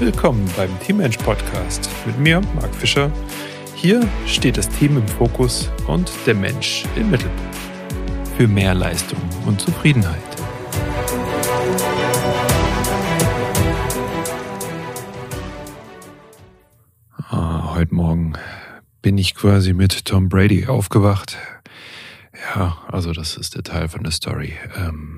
Willkommen beim Teammensch Podcast mit mir, Marc Fischer. Hier steht das Team im Fokus und der Mensch im Mittelpunkt. Für mehr Leistung und Zufriedenheit. Ah, heute Morgen bin ich quasi mit Tom Brady aufgewacht. Ja, also das ist der Teil von der Story. Ähm,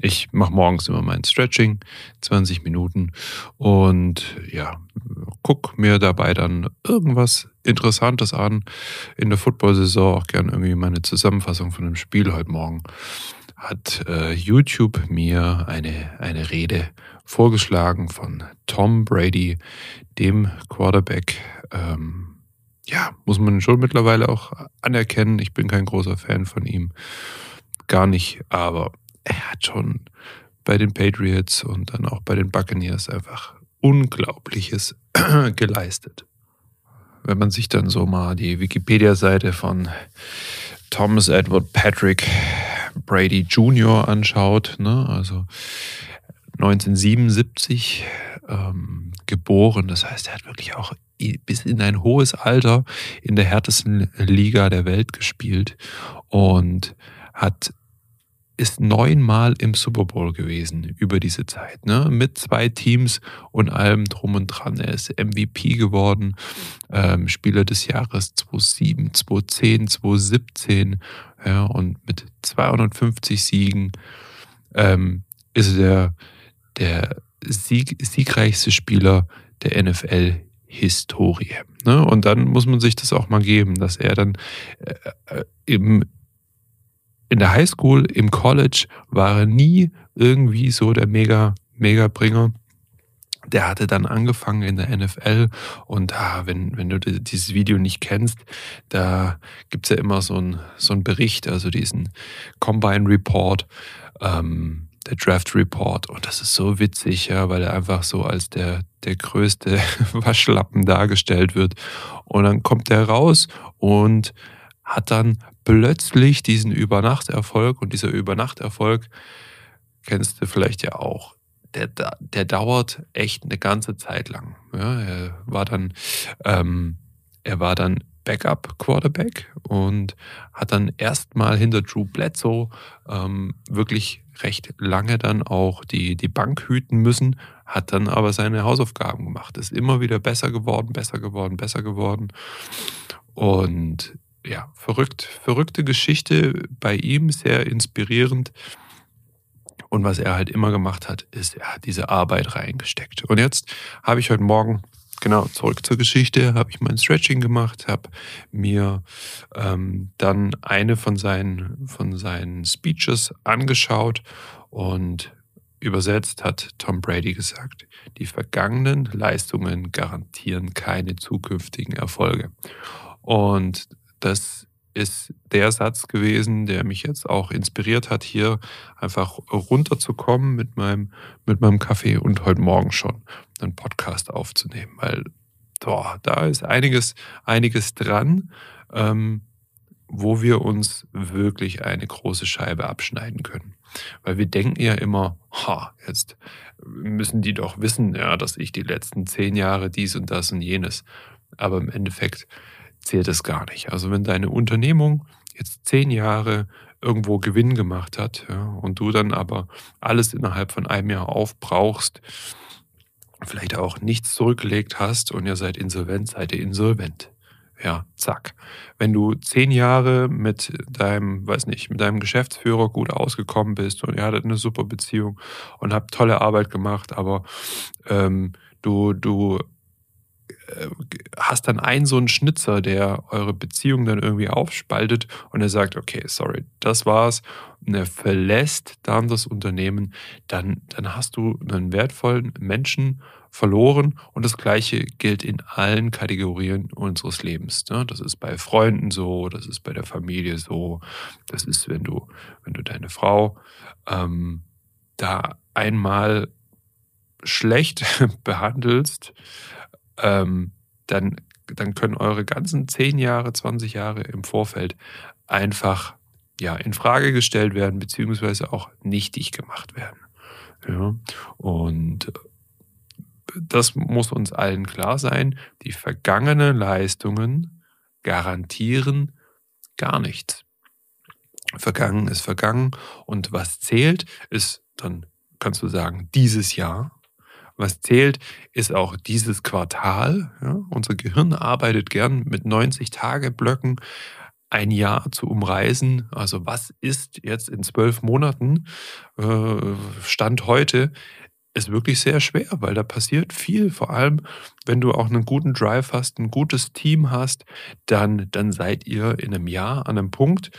ich mache morgens immer mein Stretching, 20 Minuten und ja, guck mir dabei dann irgendwas Interessantes an. In der Football-Saison auch gern irgendwie meine Zusammenfassung von dem Spiel heute Morgen. Hat äh, YouTube mir eine, eine Rede vorgeschlagen von Tom Brady, dem Quarterback. Ähm, ja, muss man schon mittlerweile auch anerkennen. Ich bin kein großer Fan von ihm. Gar nicht, aber er hat schon bei den Patriots und dann auch bei den Buccaneers einfach Unglaubliches geleistet. Wenn man sich dann so mal die Wikipedia-Seite von Thomas Edward Patrick Brady Jr. anschaut, ne? also 1977 ähm, geboren, das heißt, er hat wirklich auch bis in ein hohes Alter in der härtesten Liga der Welt gespielt und hat ist neunmal im Super Bowl gewesen über diese Zeit, ne? mit zwei Teams und allem drum und dran. Er ist MVP geworden, ähm, Spieler des Jahres 2007, 2010, 2017 ja, und mit 250 Siegen ähm, ist er der Sieg, siegreichste Spieler der NFL-Historie. Ne? Und dann muss man sich das auch mal geben, dass er dann äh, äh im in der Highschool, im College war er nie irgendwie so der Mega, Mega-Bringer. Der hatte dann angefangen in der NFL und ah, wenn, wenn du dieses Video nicht kennst, da gibt's ja immer so einen so einen Bericht, also diesen Combine Report, ähm, der Draft Report. Und das ist so witzig, ja, weil er einfach so als der, der größte Waschlappen dargestellt wird. Und dann kommt er raus und hat dann plötzlich diesen Übernachterfolg und dieser Übernachterfolg kennst du vielleicht ja auch. Der, der dauert echt eine ganze Zeit lang. Ja, er war dann, ähm, er war dann Backup Quarterback und hat dann erstmal hinter Drew Bledsoe ähm, wirklich recht lange dann auch die, die Bank hüten müssen, hat dann aber seine Hausaufgaben gemacht, ist immer wieder besser geworden, besser geworden, besser geworden. Und ja, verrückt, verrückte Geschichte bei ihm, sehr inspirierend. Und was er halt immer gemacht hat, ist, er hat diese Arbeit reingesteckt. Und jetzt habe ich heute Morgen, genau, zurück zur Geschichte, habe ich mein Stretching gemacht, habe mir ähm, dann eine von seinen, von seinen Speeches angeschaut und übersetzt hat Tom Brady gesagt, die vergangenen Leistungen garantieren keine zukünftigen Erfolge. Und das ist der Satz gewesen, der mich jetzt auch inspiriert hat, hier einfach runterzukommen mit meinem, mit meinem Kaffee und heute Morgen schon einen Podcast aufzunehmen, weil boah, da ist einiges, einiges dran, ähm, wo wir uns wirklich eine große Scheibe abschneiden können. Weil wir denken ja immer, ha, jetzt müssen die doch wissen, ja, dass ich die letzten zehn Jahre dies und das und jenes. Aber im Endeffekt zählt es gar nicht. Also wenn deine Unternehmung jetzt zehn Jahre irgendwo Gewinn gemacht hat ja, und du dann aber alles innerhalb von einem Jahr aufbrauchst, vielleicht auch nichts zurückgelegt hast und ihr seid insolvent, seid ihr insolvent. Ja, zack. Wenn du zehn Jahre mit deinem, weiß nicht, mit deinem Geschäftsführer gut ausgekommen bist und ihr hattet eine super Beziehung und habt tolle Arbeit gemacht, aber ähm, du, du hast dann einen so einen Schnitzer, der eure Beziehung dann irgendwie aufspaltet und er sagt, okay, sorry, das war's, und er verlässt dann das Unternehmen, dann, dann hast du einen wertvollen Menschen verloren und das Gleiche gilt in allen Kategorien unseres Lebens. Ne? Das ist bei Freunden so, das ist bei der Familie so, das ist, wenn du, wenn du deine Frau ähm, da einmal schlecht behandelst, ähm, dann, dann können eure ganzen 10 Jahre, 20 Jahre im Vorfeld einfach ja, in Frage gestellt werden, beziehungsweise auch nichtig gemacht werden. Ja, und das muss uns allen klar sein, die vergangenen Leistungen garantieren gar nichts. Vergangen ist vergangen und was zählt, ist dann, kannst du sagen, dieses Jahr. Was zählt, ist auch dieses Quartal. Ja? Unser Gehirn arbeitet gern mit 90-Tage-Blöcken ein Jahr zu umreißen. Also was ist jetzt in zwölf Monaten äh, Stand heute, ist wirklich sehr schwer, weil da passiert viel. Vor allem, wenn du auch einen guten Drive hast, ein gutes Team hast, dann, dann seid ihr in einem Jahr an einem Punkt,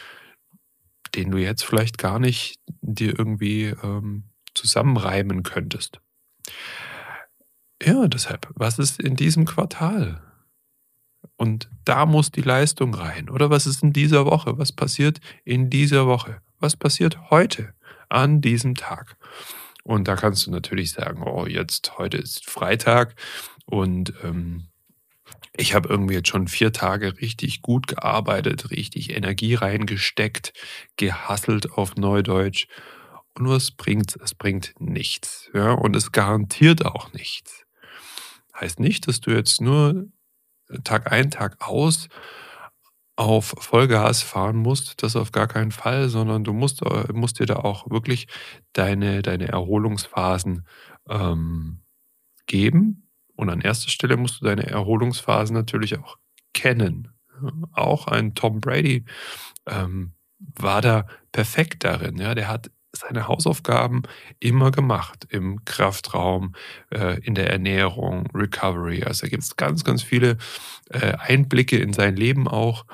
den du jetzt vielleicht gar nicht dir irgendwie ähm, zusammenreimen könntest. Ja, deshalb, was ist in diesem Quartal? Und da muss die Leistung rein. Oder was ist in dieser Woche? Was passiert in dieser Woche? Was passiert heute an diesem Tag? Und da kannst du natürlich sagen, oh, jetzt, heute ist Freitag und ähm, ich habe irgendwie jetzt schon vier Tage richtig gut gearbeitet, richtig Energie reingesteckt, gehasselt auf Neudeutsch. Und was bringt es? bringt nichts. Ja? Und es garantiert auch nichts. Heißt nicht, dass du jetzt nur Tag ein, Tag aus auf Vollgas fahren musst, das auf gar keinen Fall, sondern du musst, äh, musst dir da auch wirklich deine, deine Erholungsphasen ähm, geben. Und an erster Stelle musst du deine Erholungsphasen natürlich auch kennen. Auch ein Tom Brady ähm, war da perfekt darin. Ja, der hat seine Hausaufgaben immer gemacht im Kraftraum, äh, in der Ernährung, Recovery. Also da gibt es ganz, ganz viele äh, Einblicke in sein Leben auch.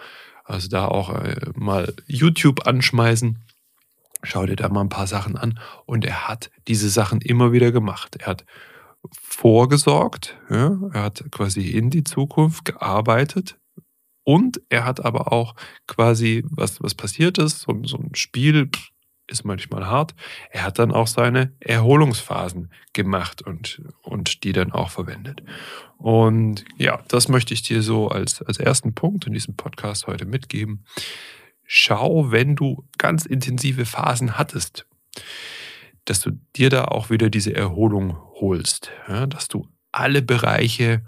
Also da auch äh, mal YouTube anschmeißen. Schau dir da mal ein paar Sachen an. Und er hat diese Sachen immer wieder gemacht. Er hat vorgesorgt, ja? er hat quasi in die Zukunft gearbeitet, und er hat aber auch quasi, was, was passiert ist, so, so ein Spiel, ist manchmal hart. Er hat dann auch seine Erholungsphasen gemacht und, und die dann auch verwendet. Und ja, das möchte ich dir so als, als ersten Punkt in diesem Podcast heute mitgeben. Schau, wenn du ganz intensive Phasen hattest, dass du dir da auch wieder diese Erholung holst, ja, dass du alle Bereiche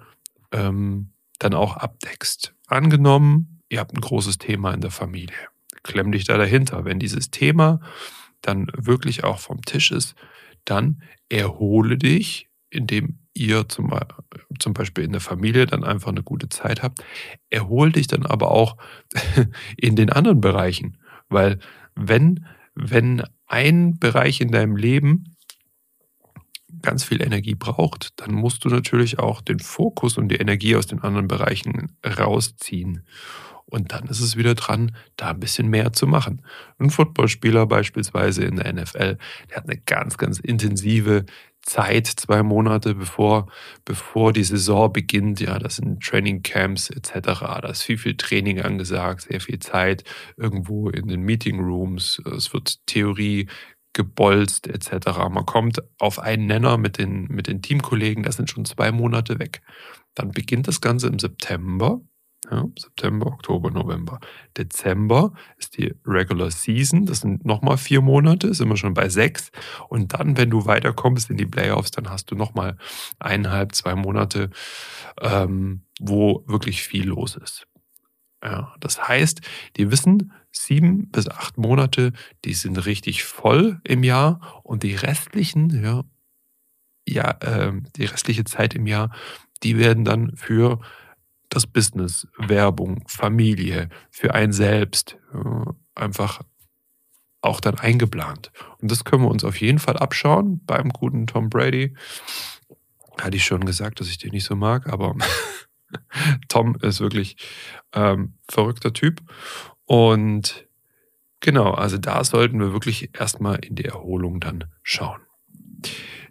ähm, dann auch abdeckst. Angenommen, ihr habt ein großes Thema in der Familie klemm dich da dahinter. Wenn dieses Thema dann wirklich auch vom Tisch ist, dann erhole dich, indem ihr zum, zum Beispiel in der Familie dann einfach eine gute Zeit habt. Erhole dich dann aber auch in den anderen Bereichen. Weil wenn, wenn ein Bereich in deinem Leben ganz viel Energie braucht, dann musst du natürlich auch den Fokus und die Energie aus den anderen Bereichen rausziehen. Und dann ist es wieder dran, da ein bisschen mehr zu machen. Ein Footballspieler beispielsweise in der NFL, der hat eine ganz, ganz intensive Zeit, zwei Monate bevor, bevor die Saison beginnt. Ja, das sind Training Camps etc. Da ist viel, viel Training angesagt, sehr viel Zeit irgendwo in den Meeting Rooms. Es wird Theorie gebolzt etc. Man kommt auf einen Nenner mit den, mit den Teamkollegen, das sind schon zwei Monate weg. Dann beginnt das Ganze im September ja, September, Oktober, November. Dezember ist die Regular Season. Das sind nochmal vier Monate, sind wir schon bei sechs. Und dann, wenn du weiterkommst in die Playoffs, dann hast du nochmal eineinhalb, zwei Monate, ähm, wo wirklich viel los ist. Ja, das heißt, die wissen, sieben bis acht Monate, die sind richtig voll im Jahr und die restlichen, ja, ja, äh, die restliche Zeit im Jahr, die werden dann für das Business, Werbung, Familie, für einen selbst äh, einfach auch dann eingeplant. Und das können wir uns auf jeden Fall abschauen beim guten Tom Brady. Hatte ich schon gesagt, dass ich den nicht so mag, aber Tom ist wirklich ähm, verrückter Typ. Und genau, also da sollten wir wirklich erstmal in die Erholung dann schauen.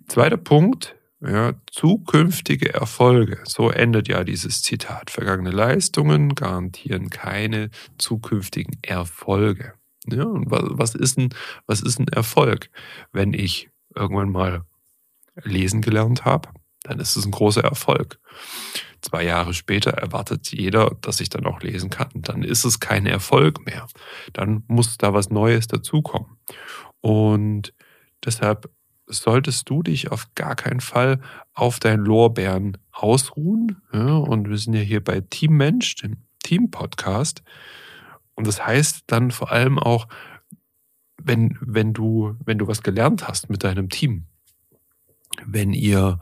Zweiter Punkt, ja, zukünftige Erfolge, so endet ja dieses Zitat. Vergangene Leistungen garantieren keine zukünftigen Erfolge. Ja, und was ist, ein, was ist ein Erfolg? Wenn ich irgendwann mal lesen gelernt habe, dann ist es ein großer Erfolg. Zwei Jahre später erwartet jeder, dass ich dann auch lesen kann. Dann ist es kein Erfolg mehr. Dann muss da was Neues dazukommen. Und deshalb solltest du dich auf gar keinen Fall auf deinen Lorbeeren ausruhen. Ja, und wir sind ja hier bei Team Mensch, dem Team-Podcast. Und das heißt dann vor allem auch, wenn, wenn, du, wenn du was gelernt hast mit deinem Team, wenn ihr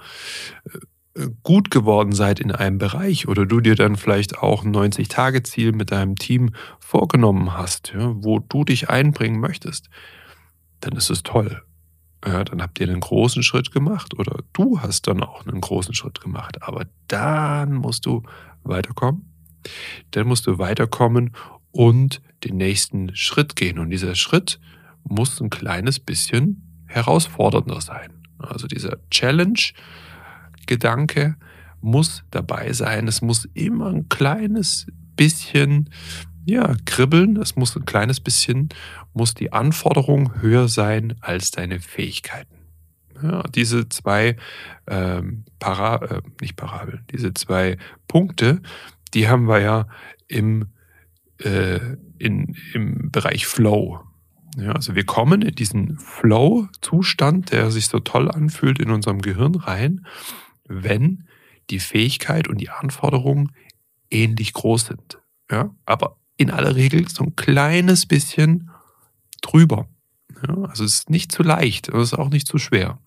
äh, gut geworden seid in einem Bereich oder du dir dann vielleicht auch ein 90-Tage-Ziel mit deinem Team vorgenommen hast, ja, wo du dich einbringen möchtest, dann ist es toll. Ja, dann habt ihr einen großen Schritt gemacht oder du hast dann auch einen großen Schritt gemacht. Aber dann musst du weiterkommen. Dann musst du weiterkommen und den nächsten Schritt gehen. Und dieser Schritt muss ein kleines bisschen herausfordernder sein. Also dieser Challenge-Gedanke muss dabei sein. Es muss immer ein kleines bisschen ja, kribbeln. Es muss ein kleines bisschen, muss die Anforderung höher sein als deine Fähigkeiten. Ja, diese zwei ähm, Para, äh, nicht Parabeln, diese zwei Punkte, die haben wir ja im, äh, in, im Bereich Flow. Ja, also wir kommen in diesen Flow-Zustand, der sich so toll anfühlt in unserem Gehirn rein, wenn die Fähigkeit und die Anforderungen ähnlich groß sind. Ja, aber in aller Regel so ein kleines bisschen drüber. Ja, also es ist nicht zu leicht, es ist auch nicht zu schwer.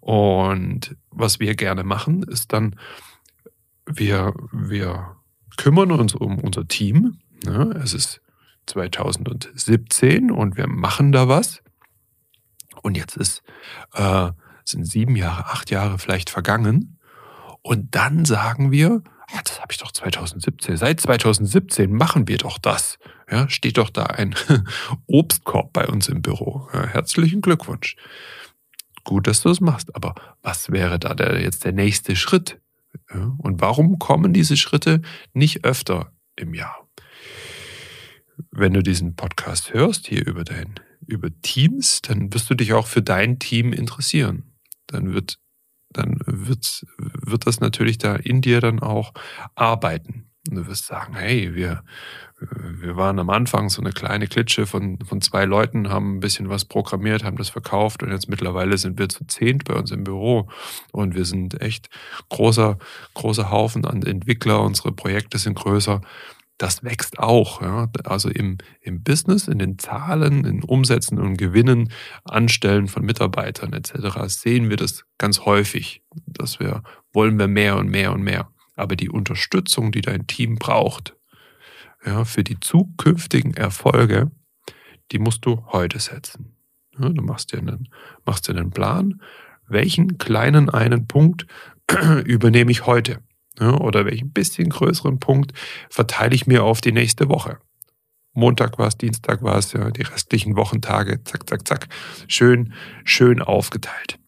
Und was wir gerne machen, ist dann, wir, wir kümmern uns um unser Team. Ja, es ist 2017 und wir machen da was. Und jetzt ist, äh, sind sieben Jahre, acht Jahre vielleicht vergangen. Und dann sagen wir, ah, das habe ich doch 2017. Seit 2017 machen wir doch das. Ja, steht doch da ein Obstkorb bei uns im Büro. Ja, herzlichen Glückwunsch. Gut, dass du das machst. Aber was wäre da der, jetzt der nächste Schritt? Ja, und warum kommen diese Schritte nicht öfter im Jahr? Wenn du diesen Podcast hörst, hier über dein, über Teams, dann wirst du dich auch für dein Team interessieren. Dann wird, dann wird, wird das natürlich da in dir dann auch arbeiten. Und du wirst sagen, hey, wir, wir waren am Anfang so eine kleine Klitsche von, von zwei Leuten, haben ein bisschen was programmiert, haben das verkauft und jetzt mittlerweile sind wir zu zehnt bei uns im Büro und wir sind echt großer, großer Haufen an Entwickler, unsere Projekte sind größer das wächst auch. Ja? Also im, im Business, in den Zahlen, in Umsätzen und Gewinnen, Anstellen von Mitarbeitern etc. sehen wir das ganz häufig, dass wir wollen wir mehr und mehr und mehr. Aber die Unterstützung, die dein Team braucht, ja, für die zukünftigen Erfolge, die musst du heute setzen. Ja, du machst dir, einen, machst dir einen Plan, welchen kleinen einen Punkt übernehme ich heute ja, oder welchen bisschen größeren Punkt verteile ich mir auf die nächste Woche. Montag war es, Dienstag war es, ja, die restlichen Wochentage, zack, zack, zack, schön, schön aufgeteilt.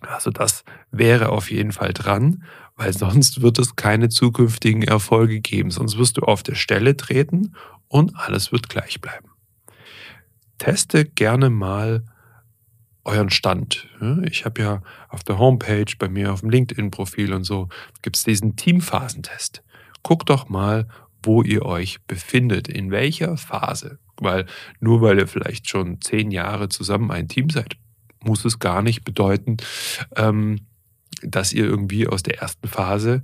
Also das wäre auf jeden Fall dran, weil sonst wird es keine zukünftigen Erfolge geben. Sonst wirst du auf der Stelle treten und alles wird gleich bleiben. Teste gerne mal euren Stand. Ich habe ja auf der Homepage, bei mir auf dem LinkedIn-Profil und so, gibt es diesen Teamphasentest. Guckt doch mal, wo ihr euch befindet, in welcher Phase. Weil nur weil ihr vielleicht schon zehn Jahre zusammen ein Team seid, muss es gar nicht bedeuten, ähm, dass ihr irgendwie aus der ersten Phase,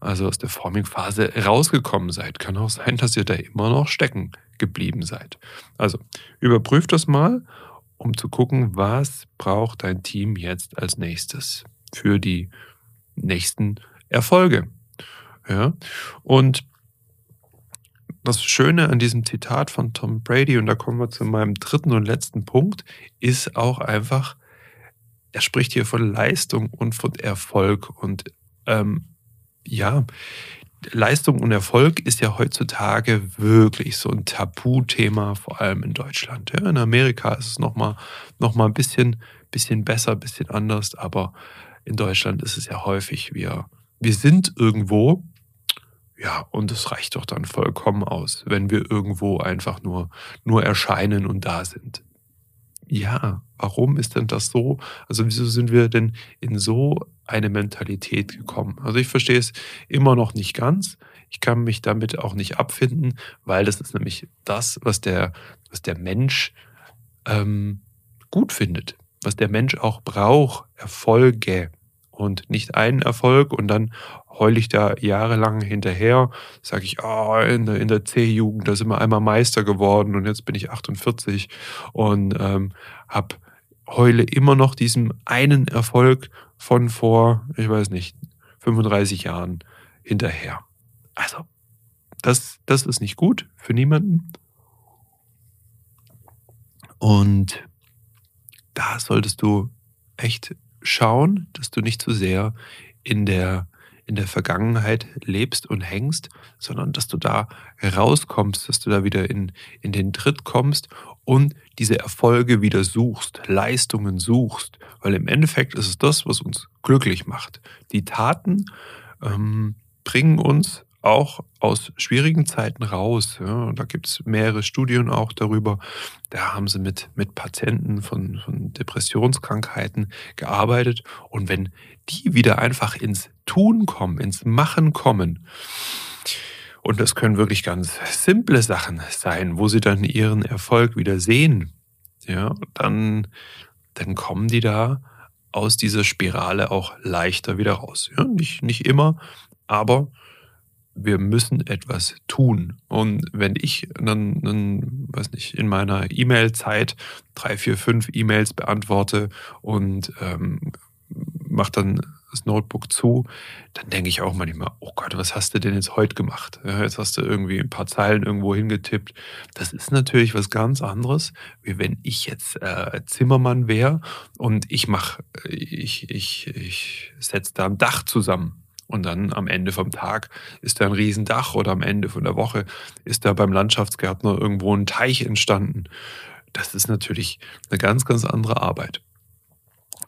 also aus der Forming-Phase, rausgekommen seid. Kann auch sein, dass ihr da immer noch stecken geblieben seid. Also überprüft das mal um zu gucken, was braucht dein Team jetzt als nächstes für die nächsten Erfolge. Ja? Und das Schöne an diesem Zitat von Tom Brady, und da kommen wir zu meinem dritten und letzten Punkt, ist auch einfach, er spricht hier von Leistung und von Erfolg. Und ähm, ja, Leistung und Erfolg ist ja heutzutage wirklich so ein Tabuthema, vor allem in Deutschland. Ja, in Amerika ist es nochmal noch mal ein bisschen, bisschen besser, ein bisschen anders, aber in Deutschland ist es ja häufig, wir, wir sind irgendwo, ja, und es reicht doch dann vollkommen aus, wenn wir irgendwo einfach nur, nur erscheinen und da sind. Ja, warum ist denn das so? Also wieso sind wir denn in so eine Mentalität gekommen? Also ich verstehe es immer noch nicht ganz. Ich kann mich damit auch nicht abfinden, weil das ist nämlich das, was der, was der Mensch ähm, gut findet. was der Mensch auch braucht, Erfolge und nicht einen Erfolg und dann heule ich da jahrelang hinterher, sage ich, oh, in der, in der C-Jugend, da sind wir einmal Meister geworden und jetzt bin ich 48 und ähm, habe heule immer noch diesem einen Erfolg von vor, ich weiß nicht, 35 Jahren hinterher. Also, das, das ist nicht gut für niemanden. Und da solltest du echt schauen, dass du nicht zu sehr in der, in der Vergangenheit lebst und hängst, sondern dass du da rauskommst, dass du da wieder in, in den Tritt kommst und diese Erfolge wieder suchst, Leistungen suchst, weil im Endeffekt ist es das, was uns glücklich macht. Die Taten ähm, bringen uns auch aus schwierigen Zeiten raus. Ja. Da gibt es mehrere Studien auch darüber. Da haben sie mit, mit Patienten von, von Depressionskrankheiten gearbeitet. Und wenn die wieder einfach ins Tun kommen, ins Machen kommen, und das können wirklich ganz simple Sachen sein, wo sie dann ihren Erfolg wieder sehen, ja, dann, dann kommen die da aus dieser Spirale auch leichter wieder raus. Ja, nicht, nicht immer, aber wir müssen etwas tun. Und wenn ich dann, dann weiß nicht, in meiner E-Mail-Zeit drei, vier, fünf E-Mails beantworte und ähm, mache dann das Notebook zu, dann denke ich auch manchmal, oh Gott, was hast du denn jetzt heute gemacht? Ja, jetzt hast du irgendwie ein paar Zeilen irgendwo hingetippt. Das ist natürlich was ganz anderes, wie wenn ich jetzt äh, Zimmermann wäre und ich mache, ich, ich, ich setze da ein Dach zusammen. Und dann am Ende vom Tag ist da ein Riesendach oder am Ende von der Woche ist da beim Landschaftsgärtner irgendwo ein Teich entstanden. Das ist natürlich eine ganz, ganz andere Arbeit.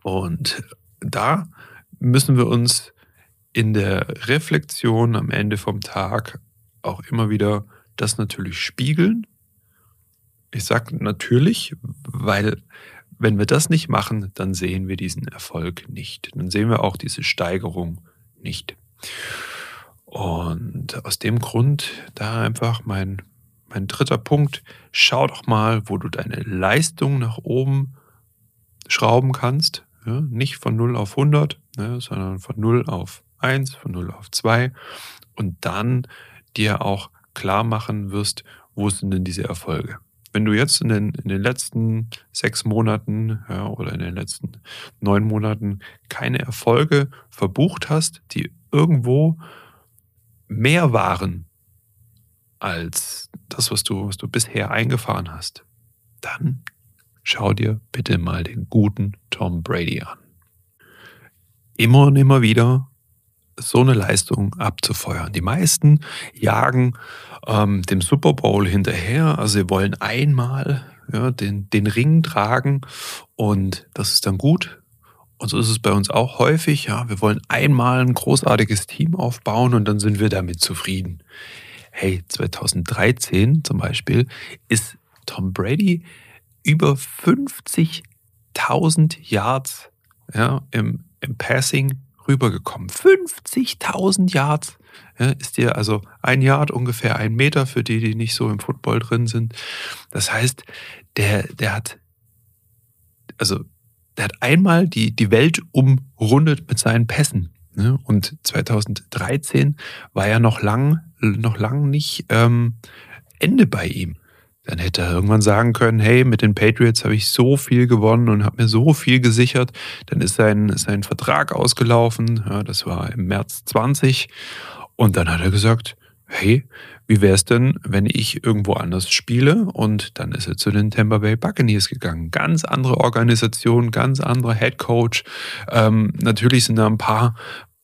Und da müssen wir uns in der Reflexion am Ende vom Tag auch immer wieder das natürlich spiegeln. Ich sage natürlich, weil wenn wir das nicht machen, dann sehen wir diesen Erfolg nicht. Dann sehen wir auch diese Steigerung nicht. Und aus dem Grund da einfach mein, mein dritter Punkt, schau doch mal, wo du deine Leistung nach oben schrauben kannst. Ja, nicht von 0 auf 100, ne, sondern von 0 auf 1, von 0 auf 2 und dann dir auch klar machen wirst, wo sind denn diese Erfolge. Wenn du jetzt in den, in den letzten sechs Monaten ja, oder in den letzten neun Monaten keine Erfolge verbucht hast, die irgendwo mehr waren als das, was du, was du bisher eingefahren hast, dann schau dir bitte mal den guten Tom Brady an. Immer und immer wieder so eine Leistung abzufeuern. Die meisten jagen ähm, dem Super Bowl hinterher, also sie wollen einmal ja, den, den Ring tragen und das ist dann gut. Und so ist es bei uns auch häufig. Ja, wir wollen einmal ein großartiges Team aufbauen und dann sind wir damit zufrieden. Hey, 2013 zum Beispiel ist Tom Brady über 50.000 Yards ja, im, im Passing rübergekommen. 50.000 Yards ja, ist dir also ein Yard ungefähr ein Meter für die, die nicht so im Football drin sind. Das heißt, der, der hat, also, der hat einmal die, die Welt umrundet mit seinen Pässen. Ne? Und 2013 war ja noch lang, noch lang nicht ähm, Ende bei ihm. Dann hätte er irgendwann sagen können, hey, mit den Patriots habe ich so viel gewonnen und habe mir so viel gesichert. Dann ist sein, sein Vertrag ausgelaufen, ja, das war im März 20. Und dann hat er gesagt, hey, wie wäre es denn, wenn ich irgendwo anders spiele? Und dann ist er zu den Tampa Bay Buccaneers gegangen. Ganz andere Organisation, ganz anderer Head Coach. Ähm, natürlich sind da ein paar,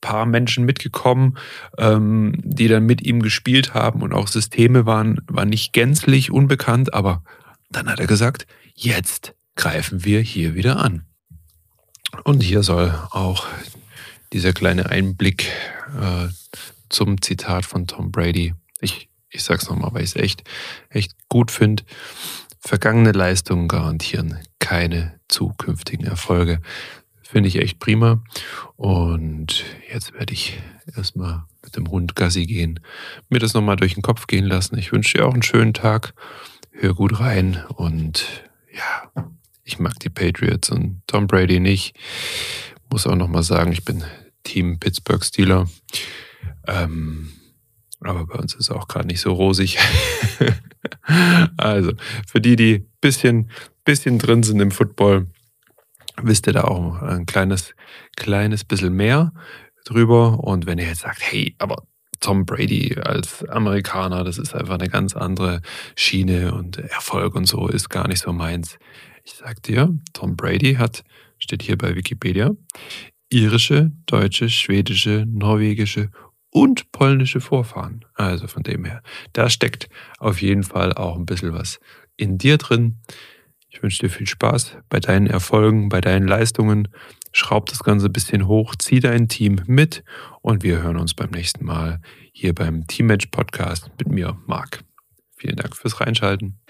paar Menschen mitgekommen, ähm, die dann mit ihm gespielt haben und auch Systeme waren, waren nicht gänzlich unbekannt, aber dann hat er gesagt, jetzt greifen wir hier wieder an. Und hier soll auch dieser kleine Einblick äh, zum Zitat von Tom Brady. Ich, ich sag's nochmal, weil ich es echt, echt gut finde. Vergangene Leistungen garantieren keine zukünftigen Erfolge. Finde ich echt prima. Und jetzt werde ich erstmal mit dem Hund Gassi gehen, mir das nochmal durch den Kopf gehen lassen. Ich wünsche dir auch einen schönen Tag. Hör gut rein und ja, Ich mag die Patriots und Tom Brady nicht. Muss auch nochmal sagen, ich bin Team Pittsburgh Steeler. Ähm, aber bei uns ist es auch gerade nicht so rosig. also, für die, die bisschen, bisschen drin sind im Football, wisst ihr da auch ein kleines, kleines bisschen mehr drüber. Und wenn ihr jetzt sagt, hey, aber Tom Brady als Amerikaner, das ist einfach eine ganz andere Schiene und Erfolg und so ist gar nicht so meins. Ich sag dir, Tom Brady hat, steht hier bei Wikipedia, irische, deutsche, schwedische, norwegische und polnische Vorfahren. Also von dem her, da steckt auf jeden Fall auch ein bisschen was in dir drin. Ich wünsche dir viel Spaß bei deinen Erfolgen, bei deinen Leistungen. Schraub das Ganze ein bisschen hoch, zieh dein Team mit und wir hören uns beim nächsten Mal hier beim Teammatch Podcast mit mir, Marc. Vielen Dank fürs Reinschalten.